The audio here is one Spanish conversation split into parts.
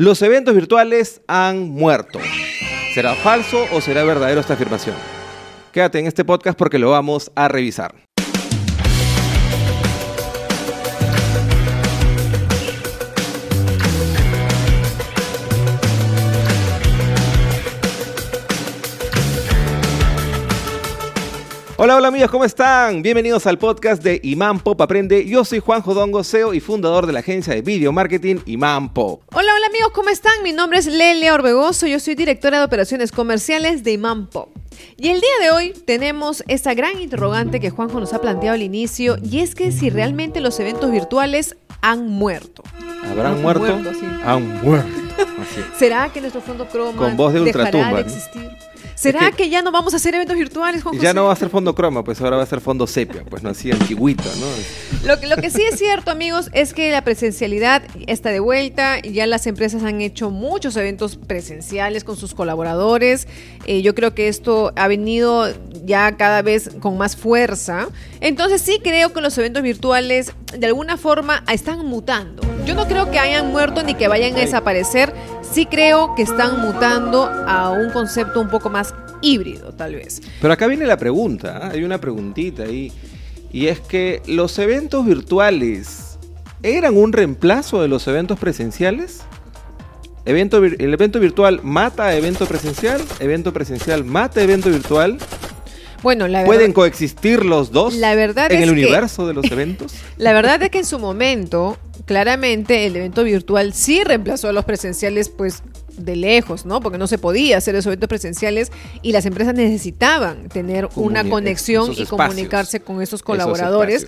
Los eventos virtuales han muerto. ¿Será falso o será verdadero esta afirmación? Quédate en este podcast porque lo vamos a revisar. Hola, hola amigos, ¿cómo están? Bienvenidos al podcast de Imán Pop Aprende. Yo soy Juan Jodongo, CEO y fundador de la agencia de video marketing Imán Pop. Hola, hola amigos, ¿cómo están? Mi nombre es Lelia Orbegoso, yo soy directora de operaciones comerciales de Imán Pop. Y el día de hoy tenemos esa gran interrogante que Juanjo nos ha planteado al inicio, y es que si realmente los eventos virtuales han muerto. ¿Habrán muerto? Han muerto. ¿Será que nuestro fondo croma Con voz de dejará de existir? ¿Será que, ya no vamos a hacer eventos virtuales, Juan Ya no va a ser fondo croma, pues ahora va a ser fondo sepia, pues no así antiguito, ¿no? Lo, lo que sí es cierto, amigos, es que la presencialidad está de vuelta. Ya las empresas han hecho muchos eventos presenciales con sus colaboradores. Eh, yo creo que esto ha venido ya cada vez con más fuerza. Entonces sí creo que los eventos virtuales de alguna forma están mutando. Yo no creo que hayan muerto ni que vayan a desaparecer. Sí creo que están mutando a un concepto un poco más híbrido, tal vez. Pero acá viene la pregunta, ¿ah? hay una preguntita ahí. Y es que los eventos virtuales eran un reemplazo de los eventos presenciales. Evento, el evento virtual mata evento presencial, evento presencial mata evento virtual. Bueno, la ¿Pueden coexistir los dos la verdad en el universo de los eventos? La verdad es que en su momento, claramente, el evento virtual sí reemplazó a los presenciales, pues de lejos, ¿no? Porque no se podía hacer esos eventos presenciales y las empresas necesitaban tener una conexión y comunicarse con esos colaboradores.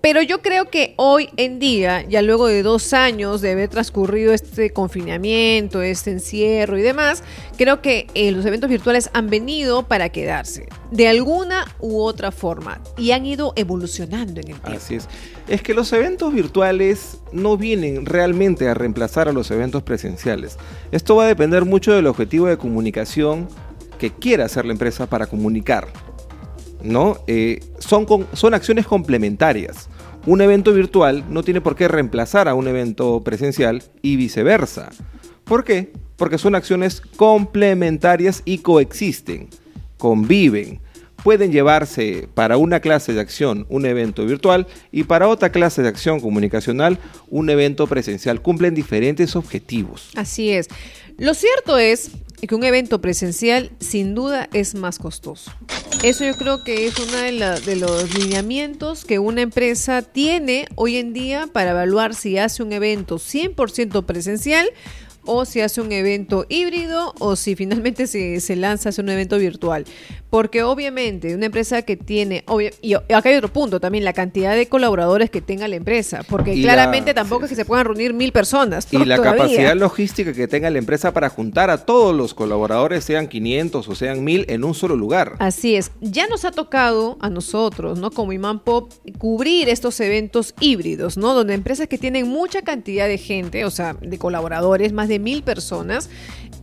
Pero yo creo que hoy en día, ya luego de dos años de haber transcurrido este confinamiento, este encierro y demás, creo que eh, los eventos virtuales han venido para quedarse, de alguna u otra forma, y han ido evolucionando en el tiempo. Así es. Es que los eventos virtuales no vienen realmente a reemplazar a los eventos presenciales. Esto va a depender mucho del objetivo de comunicación que quiera hacer la empresa para comunicar. ¿no? Eh, son, son acciones complementarias. Un evento virtual no tiene por qué reemplazar a un evento presencial y viceversa. ¿Por qué? Porque son acciones complementarias y coexisten, conviven. Pueden llevarse para una clase de acción un evento virtual y para otra clase de acción comunicacional un evento presencial. Cumplen diferentes objetivos. Así es. Lo cierto es que un evento presencial sin duda es más costoso. Eso yo creo que es uno de, los lineamientos que una empresa tiene hoy en día para evaluar si hace un evento 100% presencial o si hace un evento híbrido o si finalmente se, se lanza hacer un evento virtual. Porque obviamente una empresa que tiene, y acá hay otro punto también, la cantidad de colaboradores que tenga la empresa, porque claramente tampoco es que se puedan reunir mil personas. Y la capacidad logística que tenga la empresa para juntar a todos los colaboradores, sean 500 o sean 1000, en un solo lugar. Así es. Ya nos ha tocado a nosotros, ¿no? Como Imán Pop, cubrir estos eventos híbridos, ¿no? Donde empresas que tienen mucha cantidad de gente, o sea, de colaboradores, más de mil personas,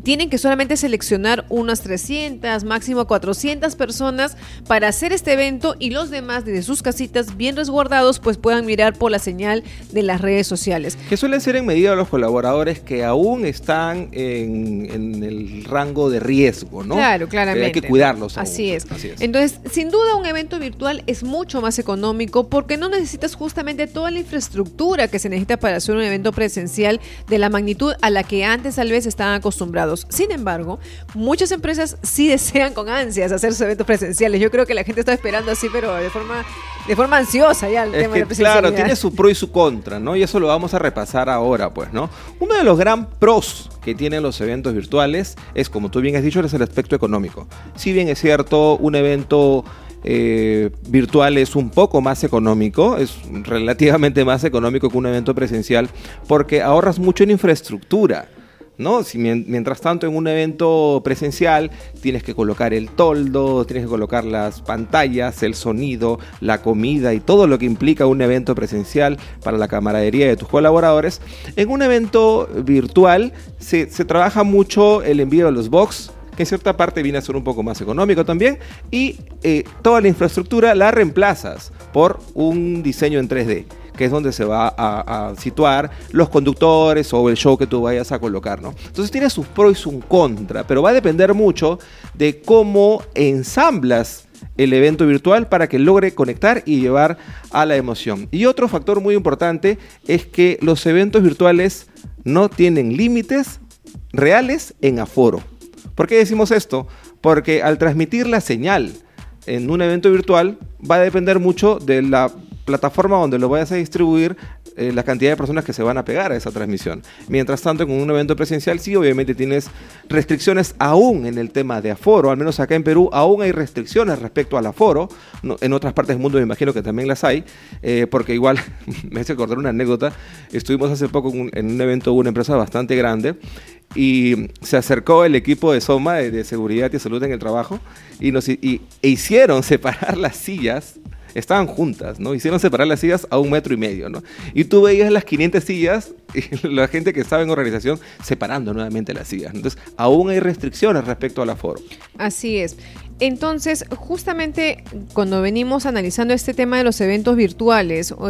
tienen que solamente seleccionar unas 300, máximo 400 personas para hacer este evento y los demás desde sus casitas bien resguardados pues puedan mirar por la señal de las redes sociales. Que suelen ser en medida los colaboradores que aún están en, el rango de riesgo, ¿no? Claro, claramente. hay que cuidarlos. Así, es. Así es. Entonces, sin duda un evento virtual es mucho más económico porque no necesitas justamente toda la infraestructura que se necesita para hacer un evento presencial de la magnitud a la que antes tal vez estaban acostumbrados. Sin embargo, muchas empresas sí desean con ansias hacer sus eventos presenciales. Yo creo que la gente está esperando así, pero de forma, de forma ansiosa ya el tema de la Claro, tiene su pro y su contra, ¿no? Y eso lo vamos a repasar ahora, pues, ¿no? Uno de los gran pros que tienen los eventos virtuales es, como tú bien has dicho, es el aspecto económico. Si bien es cierto, un evento eh, virtual es un poco más económico, es relativamente más económico que un evento presencial, porque ahorras mucho en infraestructura. ¿No? Si, mientras tanto, en un evento presencial tienes que colocar el toldo, tienes que colocar las pantallas, el sonido, la comida y todo lo que implica un evento presencial para la camaradería de tus colaboradores. En un evento virtual se, trabaja mucho el envío de los box, que en cierta parte viene a ser un poco más económico también, y eh, toda la infraestructura la reemplazas por un diseño en 3D que es donde se va a, situar los conductores o el show que tú vayas a colocar, ¿no? Entonces tiene sus pros y sus contra, pero va a depender mucho de cómo ensamblas el evento virtual para que logre conectar y llevar a la emoción. Y otro factor muy importante es que los eventos virtuales no tienen límites reales en aforo. ¿Por qué decimos esto? Porque al transmitir la señal en un evento virtual va a depender mucho de la plataforma donde lo vayas a distribuir, eh, la cantidad de personas que se van a pegar a esa transmisión. Mientras tanto, en un evento presencial sí, obviamente tienes restricciones aún en el tema de aforo, al menos acá en Perú aún hay restricciones respecto al aforo, en otras partes del mundo me imagino que también las hay, eh, porque igual, me hace acordar una anécdota, estuvimos hace poco en un, evento de una empresa bastante grande y se acercó el equipo de Soma de, seguridad y salud en el trabajo y nos e hicieron separar las sillas estaban juntas, ¿no? Hicieron separar las sillas a un metro y medio, ¿no? Y tú veías las 500 sillas y la gente que estaba en organización separando nuevamente las sillas. Entonces, aún hay restricciones respecto al aforo. Así es. Entonces, justamente cuando venimos analizando este tema de los eventos virtuales o,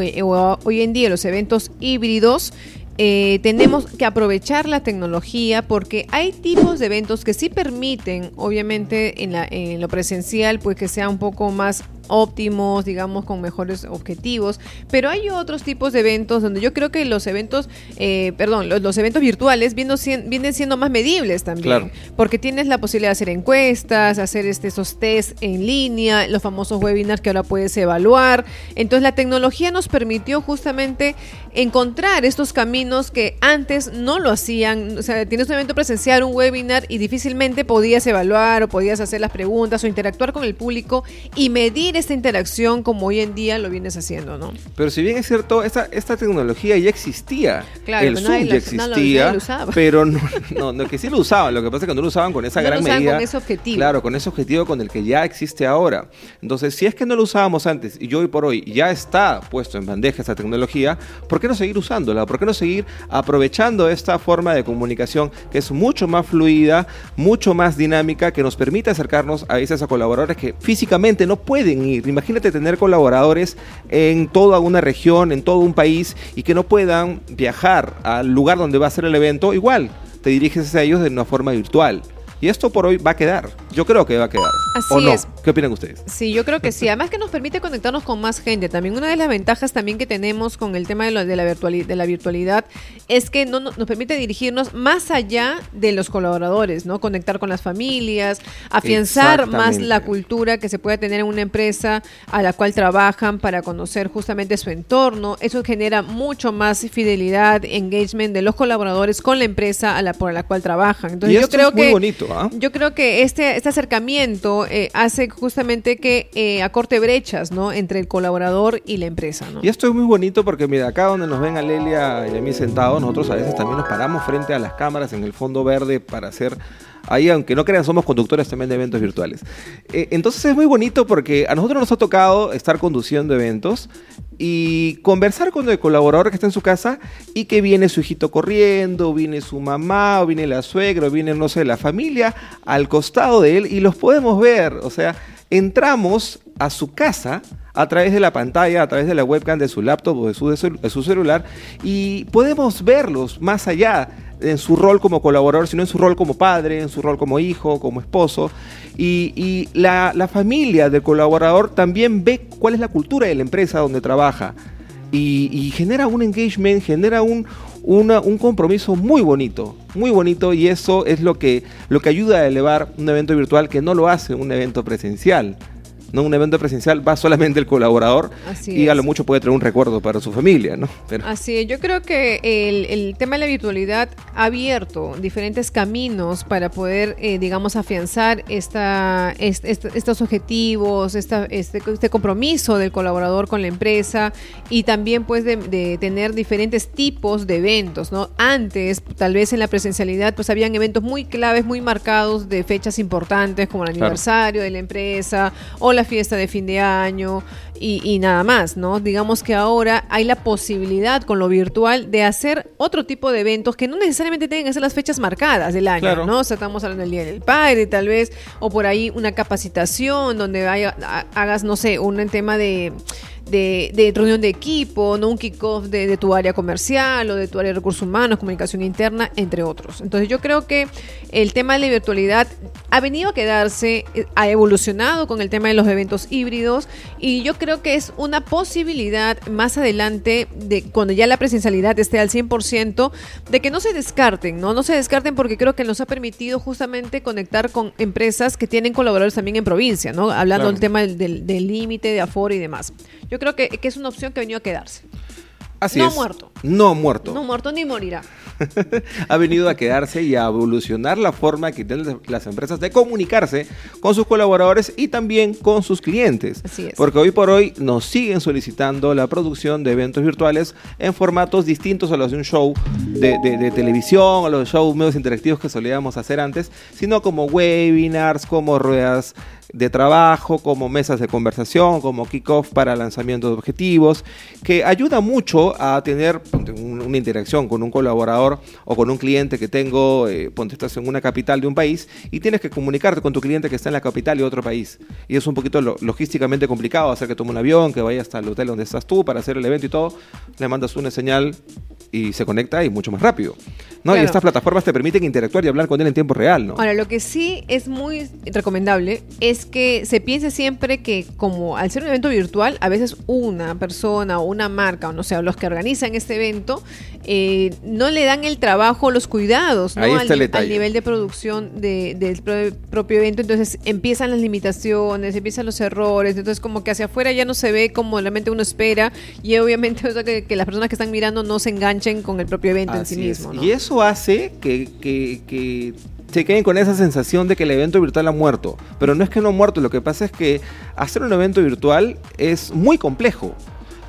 hoy en día los eventos híbridos, eh, tenemos que aprovechar la tecnología porque hay tipos de eventos que sí permiten, obviamente en lo presencial, pues que sea un poco más óptimos, digamos, con mejores objetivos, pero hay otros tipos de eventos donde yo creo que los eventos, eh, perdón, los, eventos virtuales vienen, vienen siendo más medibles también, porque tienes la posibilidad de hacer encuestas, hacer este, esos test en línea, los famosos webinars que ahora puedes evaluar. Entonces la tecnología nos permitió justamente encontrar estos caminos que antes no lo hacían. O sea, tienes un evento presencial, un webinar y difícilmente podías evaluar o podías hacer las preguntas o interactuar con el público y medir esta interacción como hoy en día lo vienes haciendo, ¿no? Pero si bien es cierto, esta, esta tecnología ya existía. Claro, el Zoom ya existía, pero no, no, no, que sí lo usaban. Lo que pasa es que no lo usaban con esa gran lo usaban medida. con ese objetivo. Claro, con ese objetivo con el que ya existe ahora. Entonces, si es que no lo usábamos antes y hoy por hoy ya está puesto en bandeja esta tecnología, ¿por qué no seguir usándola? ¿Por qué no seguir aprovechando esta forma de comunicación que es mucho más fluida, mucho más dinámica, que nos permite acercarnos a esos colaboradores que físicamente no pueden Imagínate tener colaboradores en toda una región, en todo un país y que no puedan viajar al lugar donde va a ser el evento. Igual, te diriges a ellos de una forma virtual. Y esto por hoy va a quedar. Yo creo que va a quedar. Así es. ¿Qué opinan ustedes? Sí, yo creo que sí. Además que nos permite conectarnos con más gente. También una de las ventajas también que tenemos con el tema de, de, la, virtualidad, de la virtualidad es que no, nos permite dirigirnos más allá de los colaboradores, ¿no? Conectar con las familias, afianzar más la cultura que se puede tener en una empresa a la cual trabajan para conocer justamente su entorno. Eso genera mucho más fidelidad, engagement de los colaboradores con la empresa a la, por la cual trabajan. Entonces yo creo es muy que bonito ¿ah? Yo creo que este, este acercamiento eh, hace justamente que eh, acorte brechas, ¿no? Entre el colaborador y la empresa. Y esto es muy bonito porque, mira, acá donde nos ven a Lelia y a mí sentados, nosotros a veces también nos paramos frente a las cámaras en el fondo verde para hacer Ahí, aunque no crean, somos conductores también de eventos virtuales. Eh, entonces es muy bonito porque a nosotros nos ha tocado estar conduciendo eventos y conversar con el colaborador que está en su casa y que viene su hijito corriendo, viene su mamá, o viene la suegra, o viene, no sé, la familia al costado de él y los podemos ver. O sea, entramos a su casa a través de la pantalla, a través de la webcam de su laptop o de su, de su celular y podemos verlos más allá en su rol como colaborador, sino en su rol como padre, en su rol como hijo, como esposo. Y, la, familia del colaborador también ve cuál es la cultura de la empresa donde trabaja. Y, genera un engagement, genera un, un compromiso muy bonito, muy bonito y eso es lo que, lo que ayuda a elevar un evento virtual que no lo hace un evento presencial. ¿No? Un evento presencial va solamente el colaborador y a lo mucho puede traer un recuerdo para su familia, ¿no? Así es, yo creo que el, tema de la virtualidad ha abierto diferentes caminos para poder, eh, digamos, afianzar esta, estos objetivos, esta, este, este, compromiso del colaborador con la empresa y también pues de, tener diferentes tipos de eventos, ¿no? Antes, tal vez en la presencialidad, pues habían eventos muy claves, muy marcados de fechas importantes como el aniversario de la empresa o la fiesta de fin de año y, nada más, ¿no? Digamos que ahora hay la posibilidad con lo virtual de hacer otro tipo de eventos que no necesariamente tienen que ser las fechas marcadas del año, ¿no? O sea, estamos hablando del Día del Padre, tal vez, o por ahí una capacitación donde hagas, no sé, un tema de de, de reunión de equipo, ¿no? Un kickoff de, de tu área comercial o de tu área de recursos humanos, comunicación interna, entre otros. Entonces yo creo que el tema de la virtualidad ha venido a quedarse, eh, ha evolucionado con el tema de los eventos híbridos y yo creo que es una posibilidad más adelante de cuando ya la presencialidad esté al 100% de que no se descarten, ¿no? No se descarten porque creo que nos ha permitido justamente conectar con empresas que tienen colaboradores también en provincia, ¿no? Hablando Claro. del tema del del límite, de aforo y demás. Yo creo que, que es una opción que ha venido a quedarse. Así No es. muerto. No muerto. No muerto ni morirá. ha venido a quedarse y a evolucionar la forma que tienen las empresas de comunicarse con sus colaboradores y también con sus clientes. Así es. Porque hoy por hoy nos siguen solicitando la producción de eventos virtuales en formatos distintos a los de un show de, de- de televisión, o los shows medios interactivos que solíamos hacer antes, sino como webinars, como ruedas de trabajo, como mesas de conversación, como kickoff para lanzamiento de objetivos, que ayuda mucho a tener un- una interacción con un colaborador o con un cliente que tengo, eh, ponte estás en una capital de un país y tienes que comunicarte con tu cliente que está en la capital de otro país. Y es un poquito lo- logísticamente complicado hacer que tome un avión, que vaya hasta el hotel donde estás tú para hacer el evento y todo. Le mandas una señal y se conecta y mucho más rápido. ¿no? Y estas plataformas te permiten interactuar y hablar con él en tiempo real. ¿no? Ahora, lo que sí es muy recomendable es que se piense siempre que como al ser un evento virtual, a veces una persona o una marca, o no sé, los que organizan este evento, eh, no le dan el trabajo, los cuidados al, el nivel de producción de- del pro- propio evento. Entonces empiezan las limitaciones, empiezan los errores, entonces como que hacia afuera ya no se ve como realmente uno espera y obviamente o sea, que, que las personas que están mirando no se enganchen con el propio evento en sí mismo. ¿no? Y eso hace que, que- que se queden con esa sensación de que el evento virtual ha muerto. Pero no es que no ha muerto, lo que pasa es que hacer un evento virtual es muy complejo.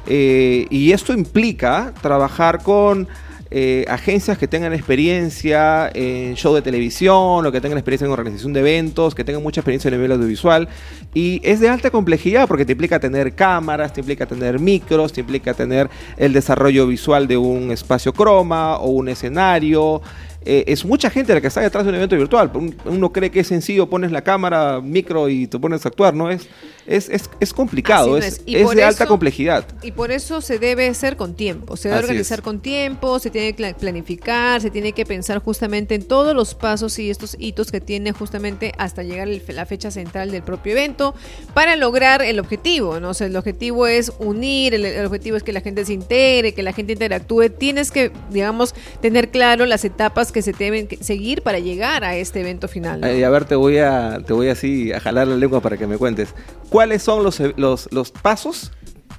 Eh, y esto implica trabajar con eh, agencias que tengan experiencia en show de televisión o que tengan experiencia en organización de eventos, que tengan mucha experiencia en el nivel audiovisual. Y es de alta complejidad porque te implica tener cámaras, te implica tener micros, te implica tener el desarrollo visual de un espacio croma o un escenario. Eh, es mucha gente la que está detrás de un evento virtual. Un- Uno cree que es sencillo, pones la cámara, micro y te pones a actuar, ¿no? Es, es, es, es complicado, es, de alta complejidad. Y por eso se debe hacer con tiempo, se debe Así organizar con tiempo, se tiene que pla- planificar, se tiene que pensar justamente en todos los pasos y estos hitos que tiene justamente hasta llegar la fecha central del propio evento para lograr el objetivo, ¿no? O sea, el objetivo es unir, el, el objetivo es que la gente se integre, que la gente interactúe, tienes que, digamos, tener claro las etapas que se deben seguir para llegar a este evento final. ¿no? Eh, a ver, te voy a, te voy así a jalar la lengua para que me cuentes. ¿Cuáles son los, los, los pasos,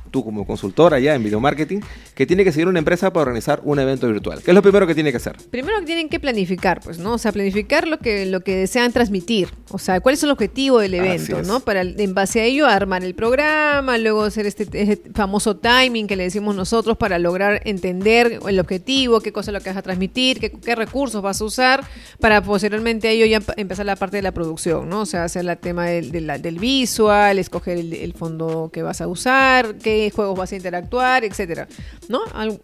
tú como consultora ya en video marketing, que tiene que seguir una empresa para organizar un evento virtual? ¿Qué es lo primero que tiene que hacer? Primero que tienen que planificar, pues, ¿no? O sea, planificar lo que, lo que desean transmitir. O sea, cuál es el objetivo del evento. ¿no? Para en base a ello armar el programa, luego hacer este, este famoso timing que le decimos nosotros para lograr entender el objetivo, qué cosa es lo que vas a transmitir, qué, qué recursos vas a usar, para posteriormente a ello ya emp- empezar la parte de la producción, ¿no? O sea, hacer el tema del, de la- del visual, escoger el, el fondo que vas a usar, qué juegos vas a interactuar, etcétera, ¿no?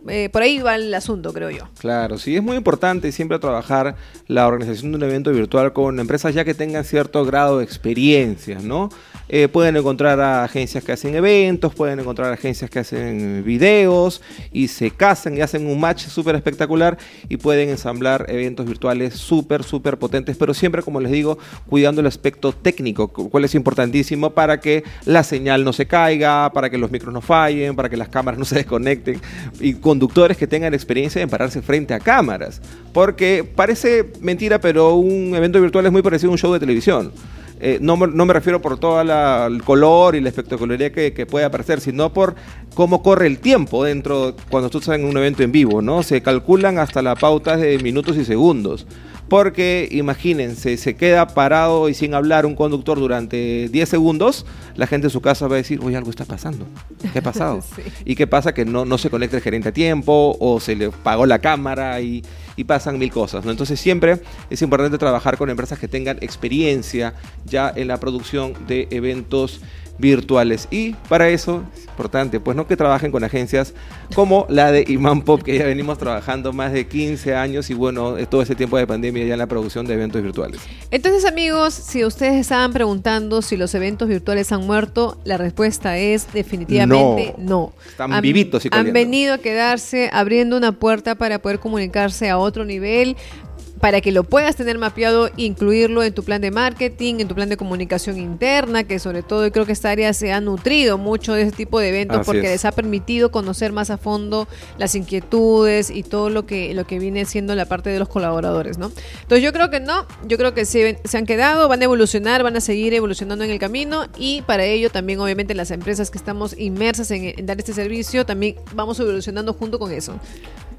Eh, por ahí va el asunto, creo yo. Claro, sí, es muy importante siempre trabajar la organización de un evento virtual con empresas ya que tengan cierto grado de experiencia, ¿no? Eh, pueden encontrar agencias que hacen eventos, pueden encontrar agencias que hacen videos y se casan y hacen un match súper espectacular y pueden ensamblar eventos virtuales súper, súper potentes, pero siempre, como les digo, cuidando el aspecto técnico, cu- cual es importantísimo para que la señal no se caiga, para que los micros no fallen, para que las cámaras no se desconecten y conductores que tengan experiencia en pararse frente a cámaras. Porque parece mentira, pero un evento virtual es muy parecido a un show de televisión. Eh, no, no me refiero por todo el color y la espectacularidad que, que puede aparecer, sino por cómo corre el tiempo dentro cuando tú estás en un evento en vivo, ¿no? Se calculan hasta la pauta de minutos y segundos. Porque imagínense, se queda parado y sin hablar un conductor durante 10 segundos, la gente en su casa va a decir, oye, algo está pasando. ¿Qué ha pasado? Sí. ¿Y qué pasa? Que no, no se conecta el gerente a tiempo o se le pagó la cámara y, y pasan mil cosas. ¿no? Entonces siempre es importante trabajar con empresas que tengan experiencia ya en la producción de eventos virtuales. Y para eso es importante, pues no que trabajen con agencias como la de Iman Pop, que ya venimos trabajando más de 15 años y bueno, todo ese tiempo de pandemia ya en la producción de eventos virtuales. Entonces amigos, si ustedes estaban preguntando si los eventos virtuales han muerto, la respuesta es definitivamente no. Están han, vivitos y Han venido a quedarse abriendo una puerta para poder comunicarse a otro nivel para que lo puedas tener mapeado, incluirlo en tu plan de marketing, en tu plan de comunicación interna, que sobre todo yo creo que esta área se ha nutrido mucho de ese tipo de eventos Así porque es. les ha permitido conocer más a fondo las inquietudes y todo lo que, lo que viene siendo la parte de los colaboradores, ¿no? Entonces yo creo que no, yo creo que se, se han quedado, van a evolucionar, van a seguir evolucionando en el camino y para ello también obviamente las empresas que estamos inmersas en, en dar este servicio, también vamos evolucionando junto con eso.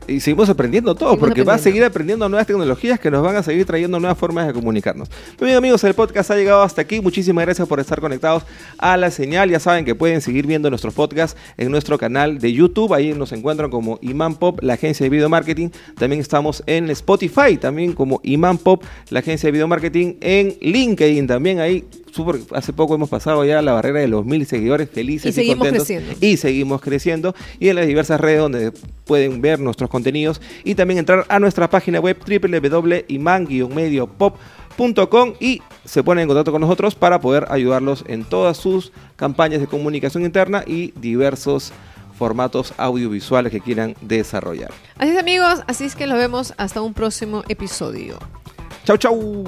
Y seguimos aprendiendo todo, Seguimos porque va a seguir aprendiendo nuevas tecnologías que nos van a seguir trayendo nuevas formas de comunicarnos. Muy bien amigos, el podcast ha llegado hasta aquí. Muchísimas gracias por estar conectados a la señal. Ya saben que pueden seguir viendo nuestros podcasts en nuestro canal de YouTube. Ahí nos encuentran como Iman Pop, la agencia de video marketing. También estamos en Spotify, también como Iman Pop, la agencia de video marketing. En LinkedIn también ahí. Súper, hace poco hemos pasado ya la barrera de los mil seguidores felices Y seguimos contentos. creciendo. y seguimos creciendo y en las diversas redes donde pueden ver nuestros contenidos y también entrar a nuestra página web www.iman-mediopop.com y se ponen en contacto con nosotros para poder ayudarlos en todas sus campañas de comunicación interna y diversos formatos audiovisuales que quieran desarrollar. Así es amigos, así es que nos vemos hasta un próximo episodio. Chau, chau.